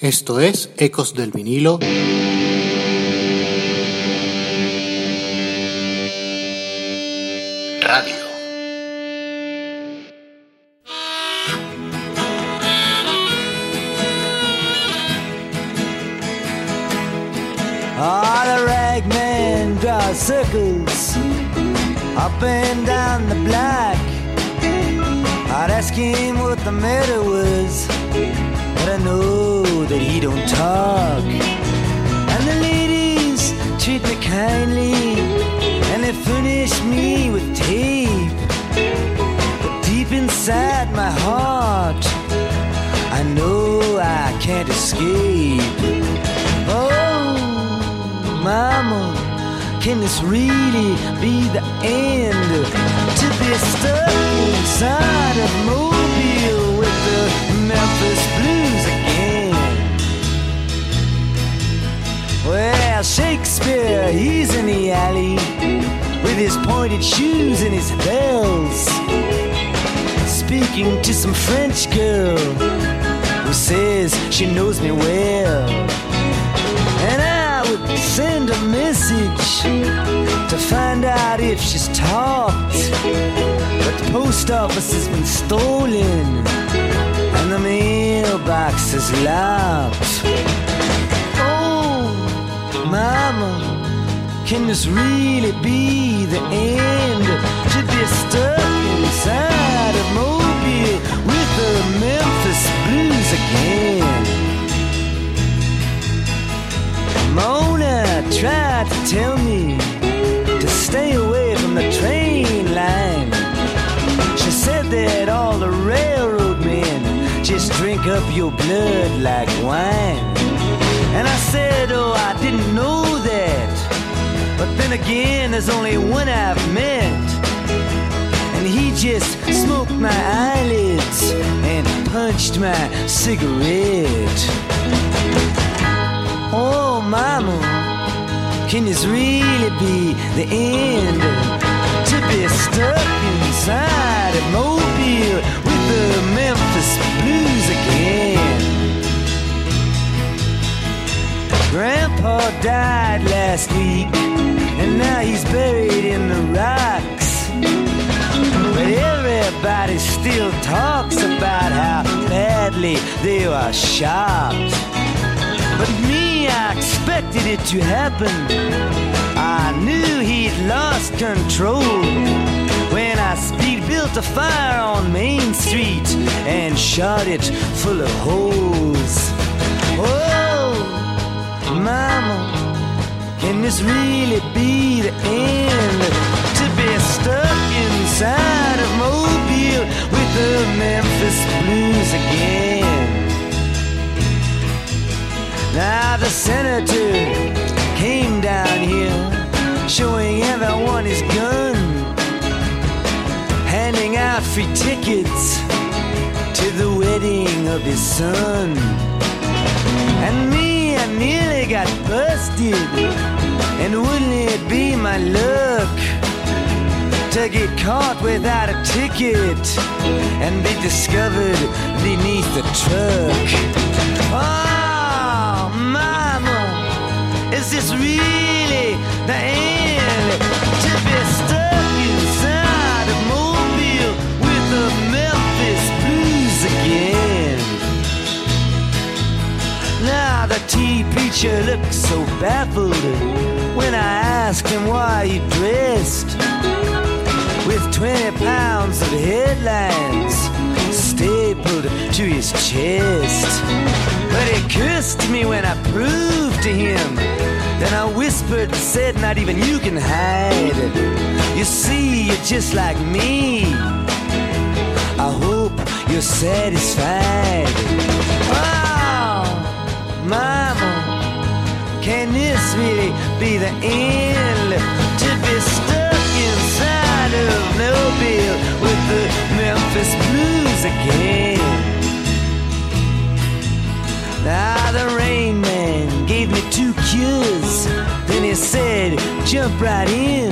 Esto es Ecos del Vinilo. Radio. Ah, the ragman draws circles up and down the block. I'd ask him what the matter was, but I know that he don't talk. And the ladies treat me kindly, and they furnish me with tape. But deep inside my heart, I know I can't escape. Oh, mama, can this really be the end? To be stuck inside of Mobile Well, Shakespeare, he's in the alley with his pointed shoes and his bells, speaking to some French girl who says she knows me well. And I would send a message to find out if she's talked. But the post office has been stolen and the mailbox is locked. Mama, can this really be the end? To be stuck inside of Mobile with the Memphis Blues again. Mona tried to tell me to stay away from the train line. She said that all the railroad men just drink up your blood like wine. And I said, Oh, I didn't know that. But then again, there's only one I've met. And he just smoked my eyelids and punched my cigarette. Oh, mama, can this really be the end? To be stuck inside a Mobile with the Memphis Grandpa died last week, and now he's buried in the rocks. But everybody still talks about how badly they were shot. But me, I expected it to happen. I knew he'd lost control when I speed built a fire on Main Street and shot it full of holes. Oh, mama, can this really be the end? To be stuck inside of Mobile with the Memphis Blues again. Now the senator came down here, showing everyone his gun, handing out free tickets to the wedding of his son. And me, I nearly got busted, and wouldn't it be my luck? To get caught without a ticket and be discovered beneath the truck. Oh, mama, is this really the end? The tea preacher looked so baffled when I asked him why he dressed with 20 pounds of headlines stapled to his chest. But he cursed me when I proved to him. Then I whispered and said, Not even you can hide. You see, you're just like me. I hope you're satisfied. Really be the end? To be stuck inside of Mobile with the Memphis Blues again. Now the rain man gave me two cures. Then he said, jump right in.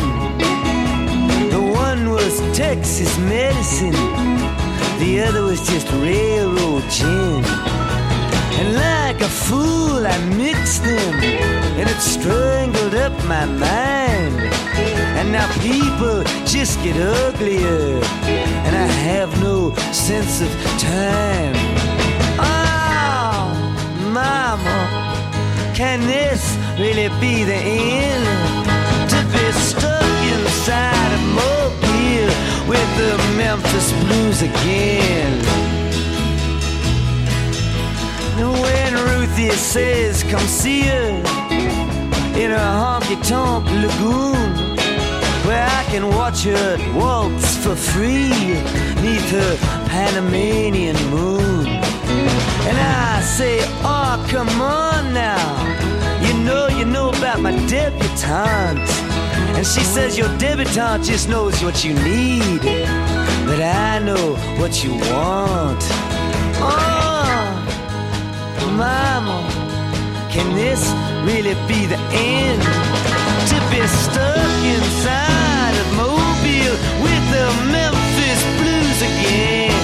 The one was Texas medicine. The other was just railroad gin. And like a fool, I mixed them, and it strangled up my mind. And now people just get uglier, and I have no sense of time. Oh, mama, can this really be the end? To be stuck inside a mobile with the Memphis Blues again. When Ruthie says, come see her in a honky tonk lagoon, where I can watch her waltz for free neath her Panamanian moon. And I say, oh, come on now. You know, you know about my debutante. And she says, your debutante just knows what you need. But I know what you want. Really be the end? To be stuck inside of Mobile with the Memphis Blues again.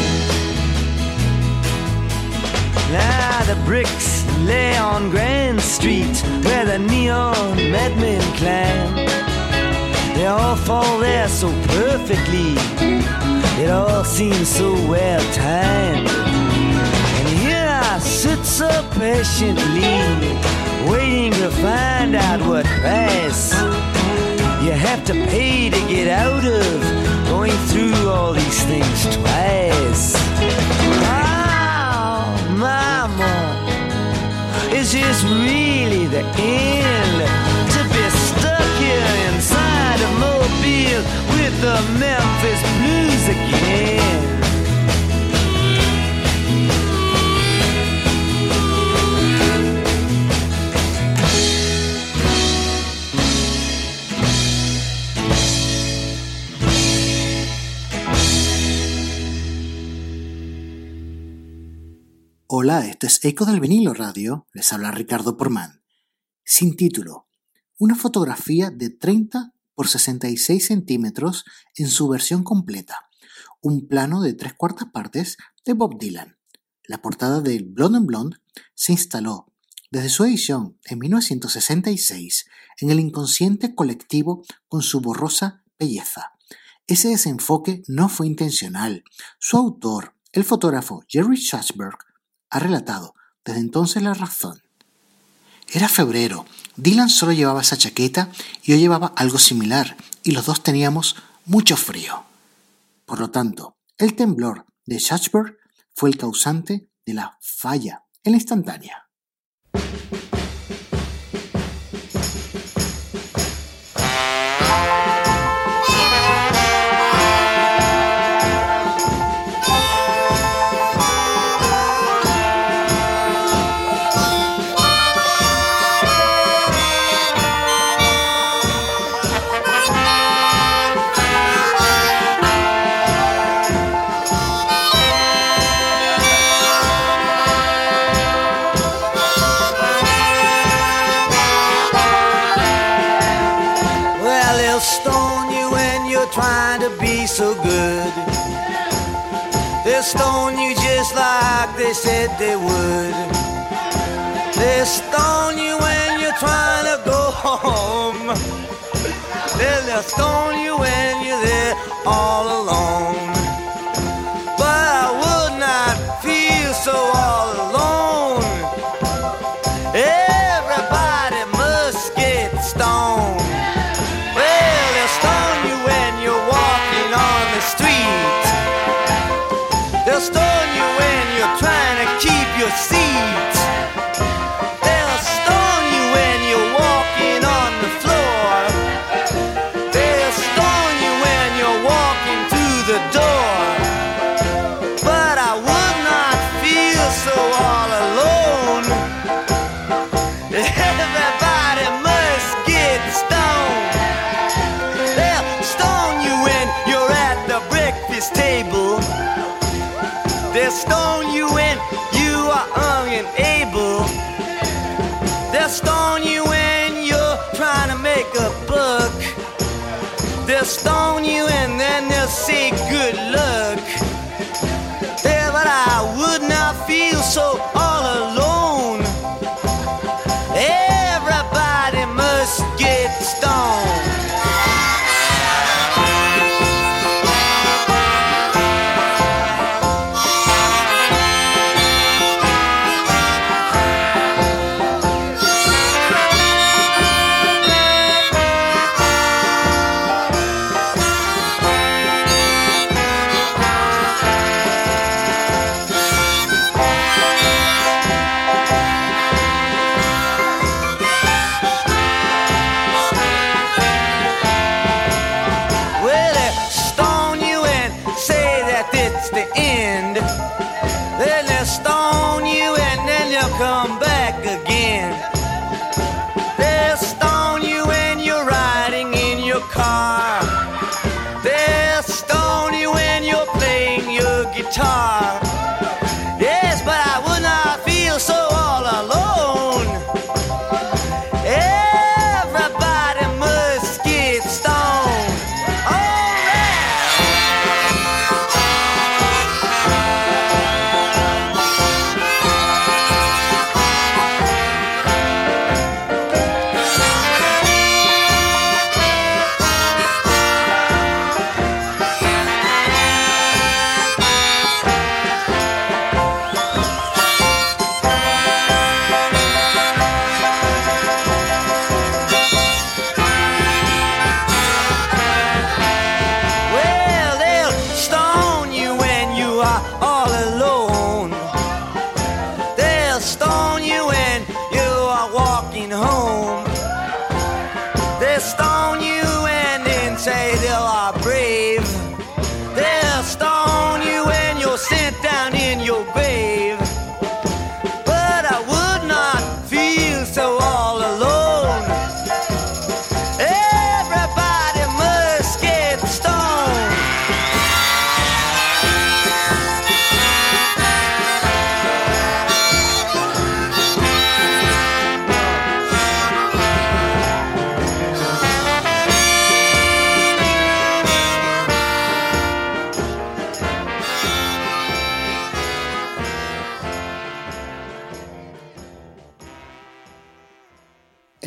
Now the bricks lay on Grand Street where the neon madmen climb. They all fall there so perfectly. It all seems so well timed. And here I sit so patiently, waiting to find out what price you have to pay to get out of going through all these things twice. Oh, mama, is this really the end? To be stuck here inside a mobile with the Memphis Blues again. Hola, esto es Eco del Vinilo Radio, les habla Ricardo Porman. Sin título, una fotografía de 30 por 66 centímetros en su versión completa, un plano de tres cuartas partes de Bob Dylan. La portada del Blonde and Blonde se instaló desde su edición en 1966 en el inconsciente colectivo con su borrosa belleza. Ese desenfoque no fue intencional. Su autor, el fotógrafo Jerry Schatzberg, ha relatado desde entonces la razón. Era febrero, Dylan solo llevaba esa chaqueta y yo llevaba algo similar y los dos teníamos mucho frío. Por lo tanto, el temblor de Schatzberg fue el causante de la falla en la instantánea. They said they would. They'll stone you when you're trying to go home. They'll stone you when you're there all alone. his table. They'll stone you when you are unable. They'll stone you when you're trying to make a buck. They'll stone you and then they'll say good luck. Yeah, but I would not feel so.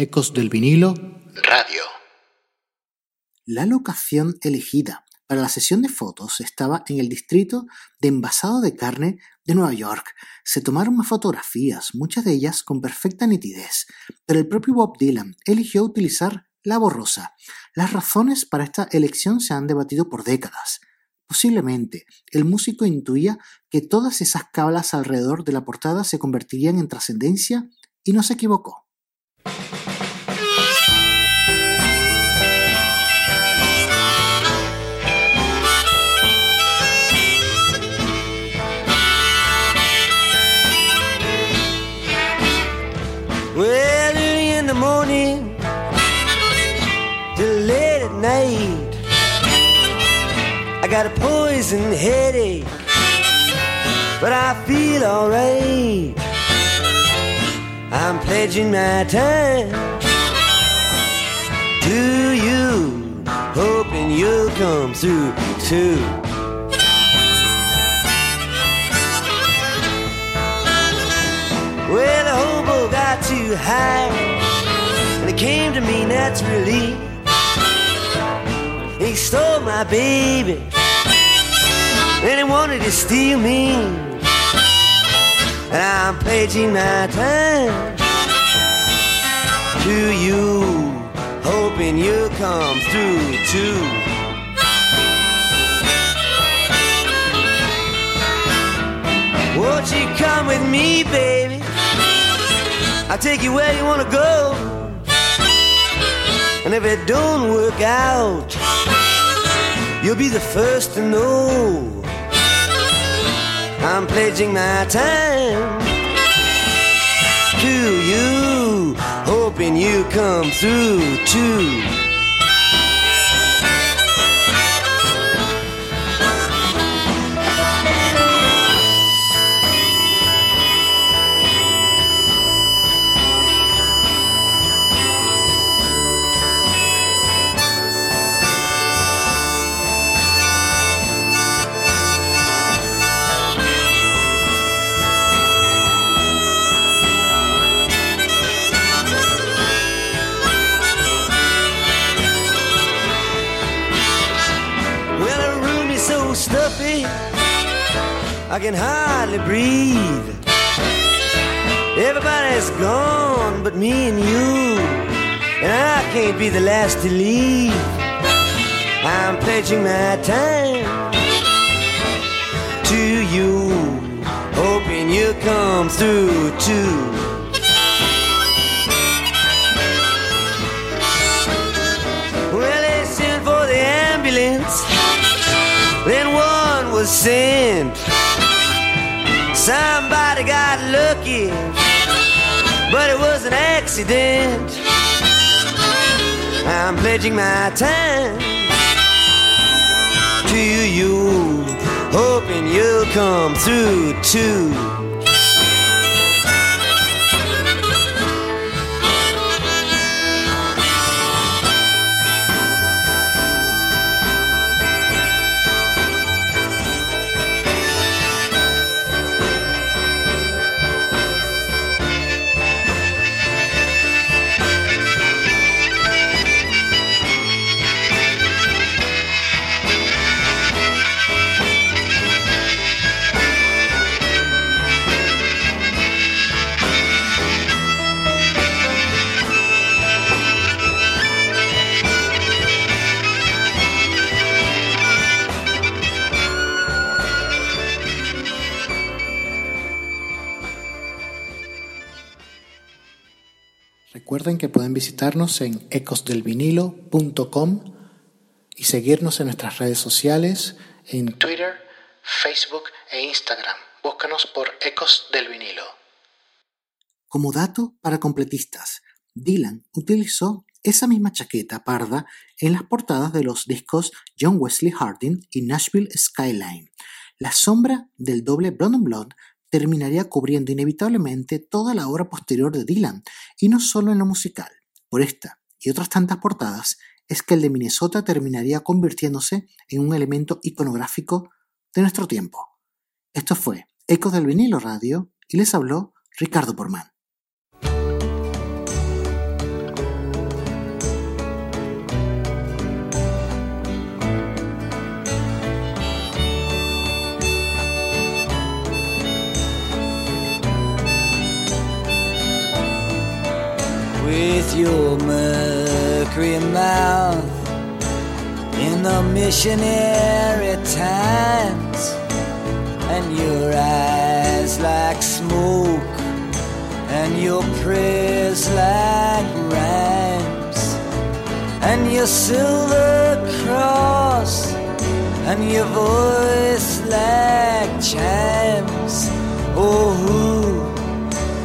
Ecos del vinilo Radio. La locación elegida para la sesión de fotos estaba en el distrito de envasado de carne de Nueva York. Se tomaron más fotografías, muchas de ellas con perfecta nitidez, pero el propio Bob Dylan eligió utilizar la borrosa. Las razones para esta elección se han debatido por décadas. Posiblemente el músico intuía que todas esas cablas alrededor de la portada se convertirían en trascendencia y no se equivocó. Night, I got a poison headache, but I feel alright. I'm pledging my time to you, hoping you'll come through too. Well, the hobo got too high, and it came to me naturally. He stole my baby, and he wanted to steal me. And I'm pledging my time to you, hoping you'll come through too. Won't you come with me, baby? I'll take you where you wanna go. And if it don't work out, you'll be the first to know. I'm pledging my time to you, hoping you come through too. I can hardly breathe. Everybody's gone but me and you, and I can't be the last to leave. I'm pledging my time to you, hoping you'll come through too. Was sent. Somebody got lucky, but it was an accident. I'm pledging my time to you, hoping you'll come through too. Que pueden visitarnos en ecosdelvinilo.com y seguirnos en nuestras redes sociales en Twitter, Facebook e Instagram. Búscanos por Ecos del Vinilo. Como dato para completistas, Dylan utilizó esa misma chaqueta parda en las portadas de los discos John Wesley Harding y Nashville Skyline. La sombra del doble Blood terminaría cubriendo inevitablemente toda la obra posterior de Dylan, y no solo en lo musical. Por esta y otras tantas portadas, es que el de Minnesota terminaría convirtiéndose en un elemento iconográfico de nuestro tiempo. Esto fue Ecos del Vinilo Radio y les habló Ricardo Porman. Your mercury mouth in the missionary times and your eyes like smoke and your prayers like rhymes and your silver cross and your voice like chimes. Oh who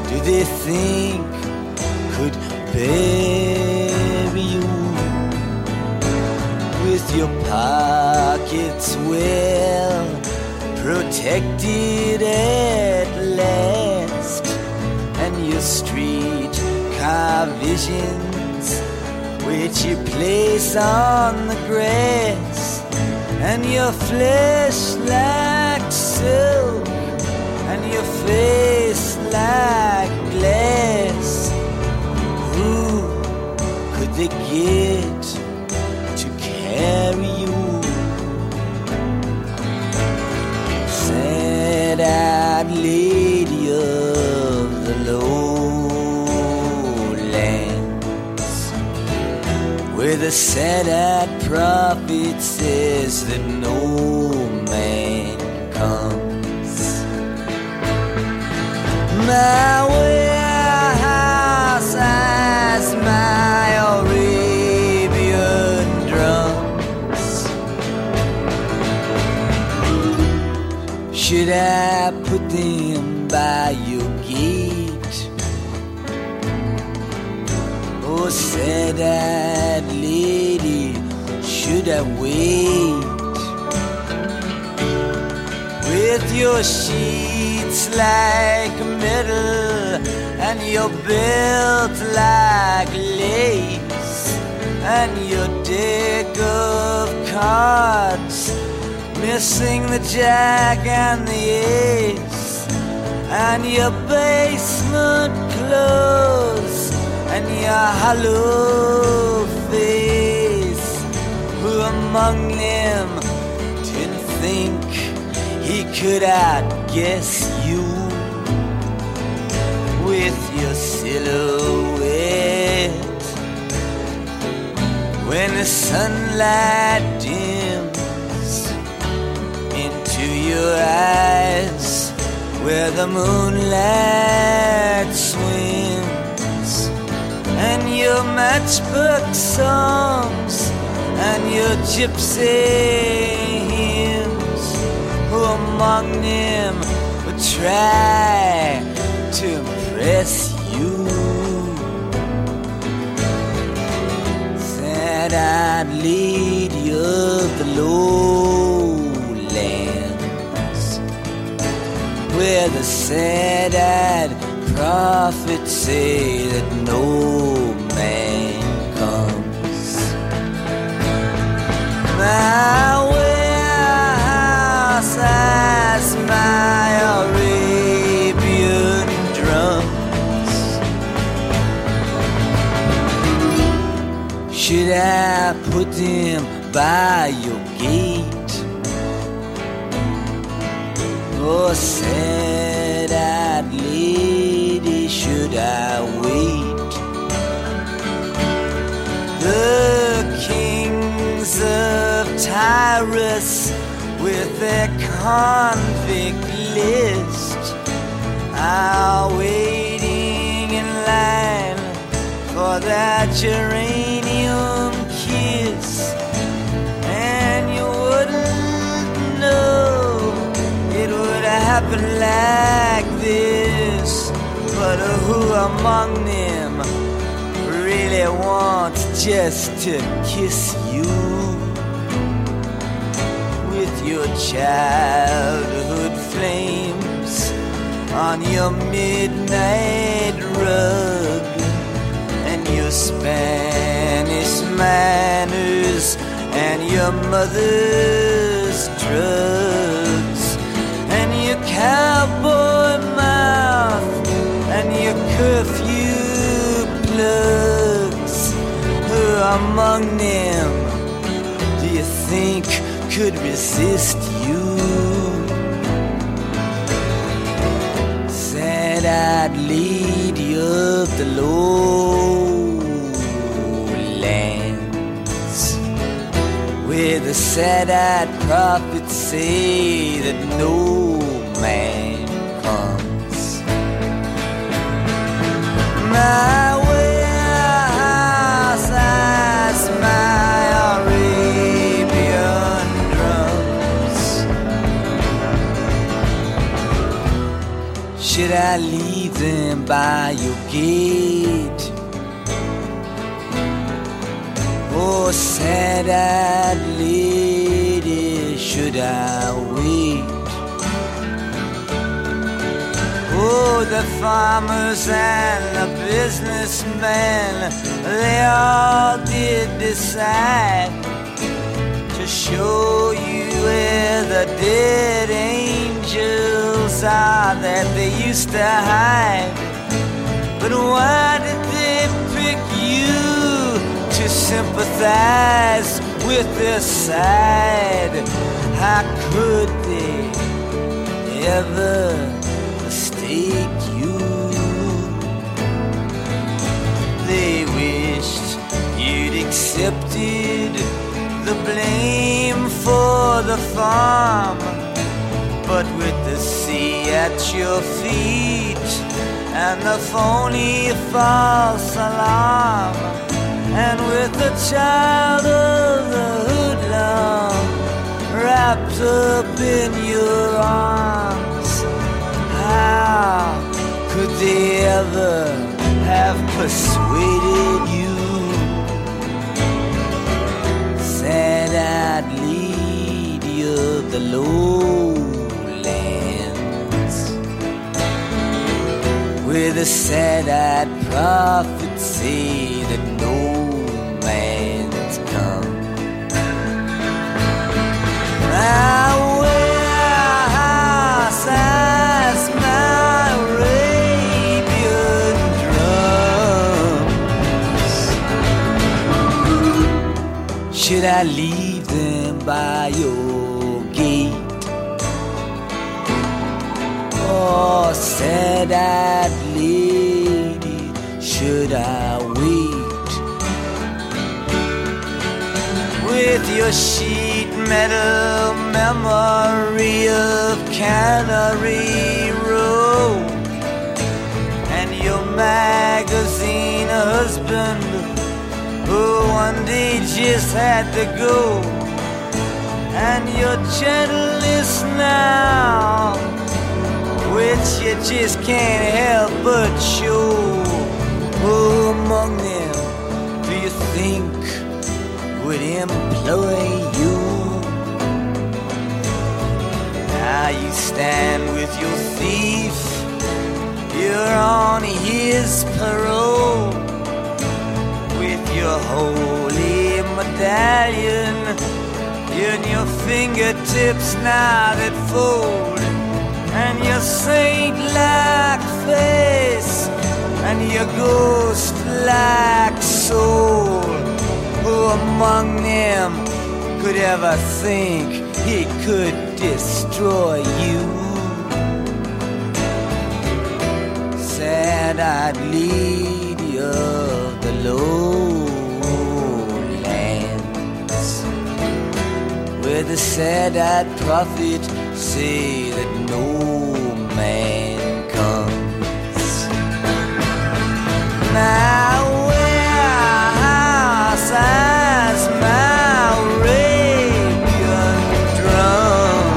do they think bury you with your pockets well protected at last. And your street car visions which you place on the grass. And your flesh like silk and your face like glass could belt like lace and your deck of cards missing the jack and the ace and your basement clothes and your hollow face. Who among them didn't think he could outguess you with your silhouette. When the sunlight dims into your eyes where the moonlight swims and your matchbook songs and your gypsy hymns who among them would try to impress you said I'd lead you the lowlands where the sad-eyed prophets say that no man comes. My warehouse my Should I put them by your gate? Oh, sad-eyed lady, should I wait? The kings of Tyrus with their convict list are waiting in line for that geranium happen like this. But who among them really wants just to kiss you with your childhood flames on your midnight rug and your Spanish manners and your mother's drugs cowboy mouth and your curfew plugs. Who among them do you think could resist you? Said I'd lead you up the lowlands where the sad-eyed prophets say that no Should I leave them by your gate? Oh, sad-eyed lady, should I The farmers and the businessmen, they all did decide to show you where the dead angels are that they used to hide. But why did they pick you to sympathize with their side? How could they ever accepted the blame for the farm. But with the sea at your feet and the phony false alarm, and with the child of the hoodlum wrapped up in your arms, how could they ever have persuaded you? The lowlands where the sad-eyed prophets say that no man's come. My warehouse has my Arabian drums. Should I leave them by your sad-eyed lady should I wait with your sheet metal memory of Cannery Row and your magazine husband who one day just had to go and your gentleness now which you just can't help but show. Who among them do you think would employ you? Now you stand with your thief, you're on his parole with your holy medallion in your fingertips now that fold and your saint-like face and your ghost-like soul. Who among them could ever think he could destroy you? Sad-eyed lady of the lowlands, where the sad-eyed prophet say that no man comes. Now warehouse Moravian drums.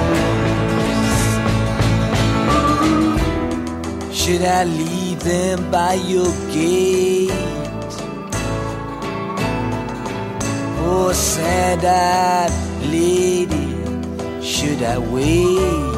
Should I leave them by your gate? Oh, sad-eyed lady, should I wait?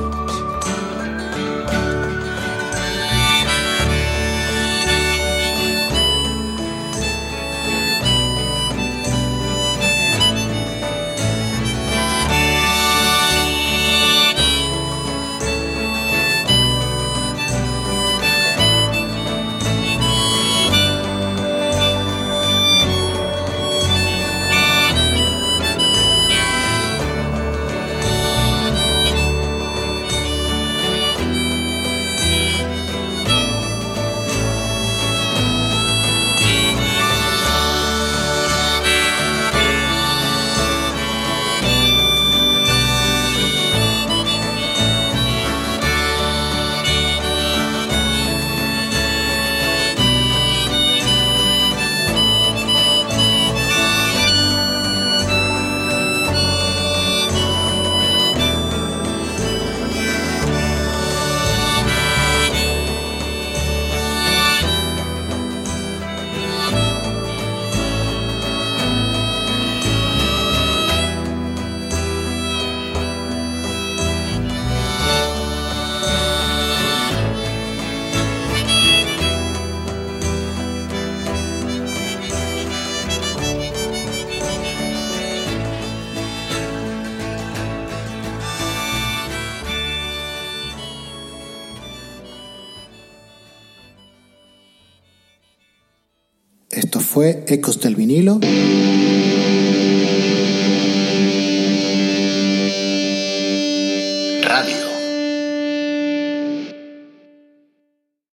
Fue Ecos del vinilo.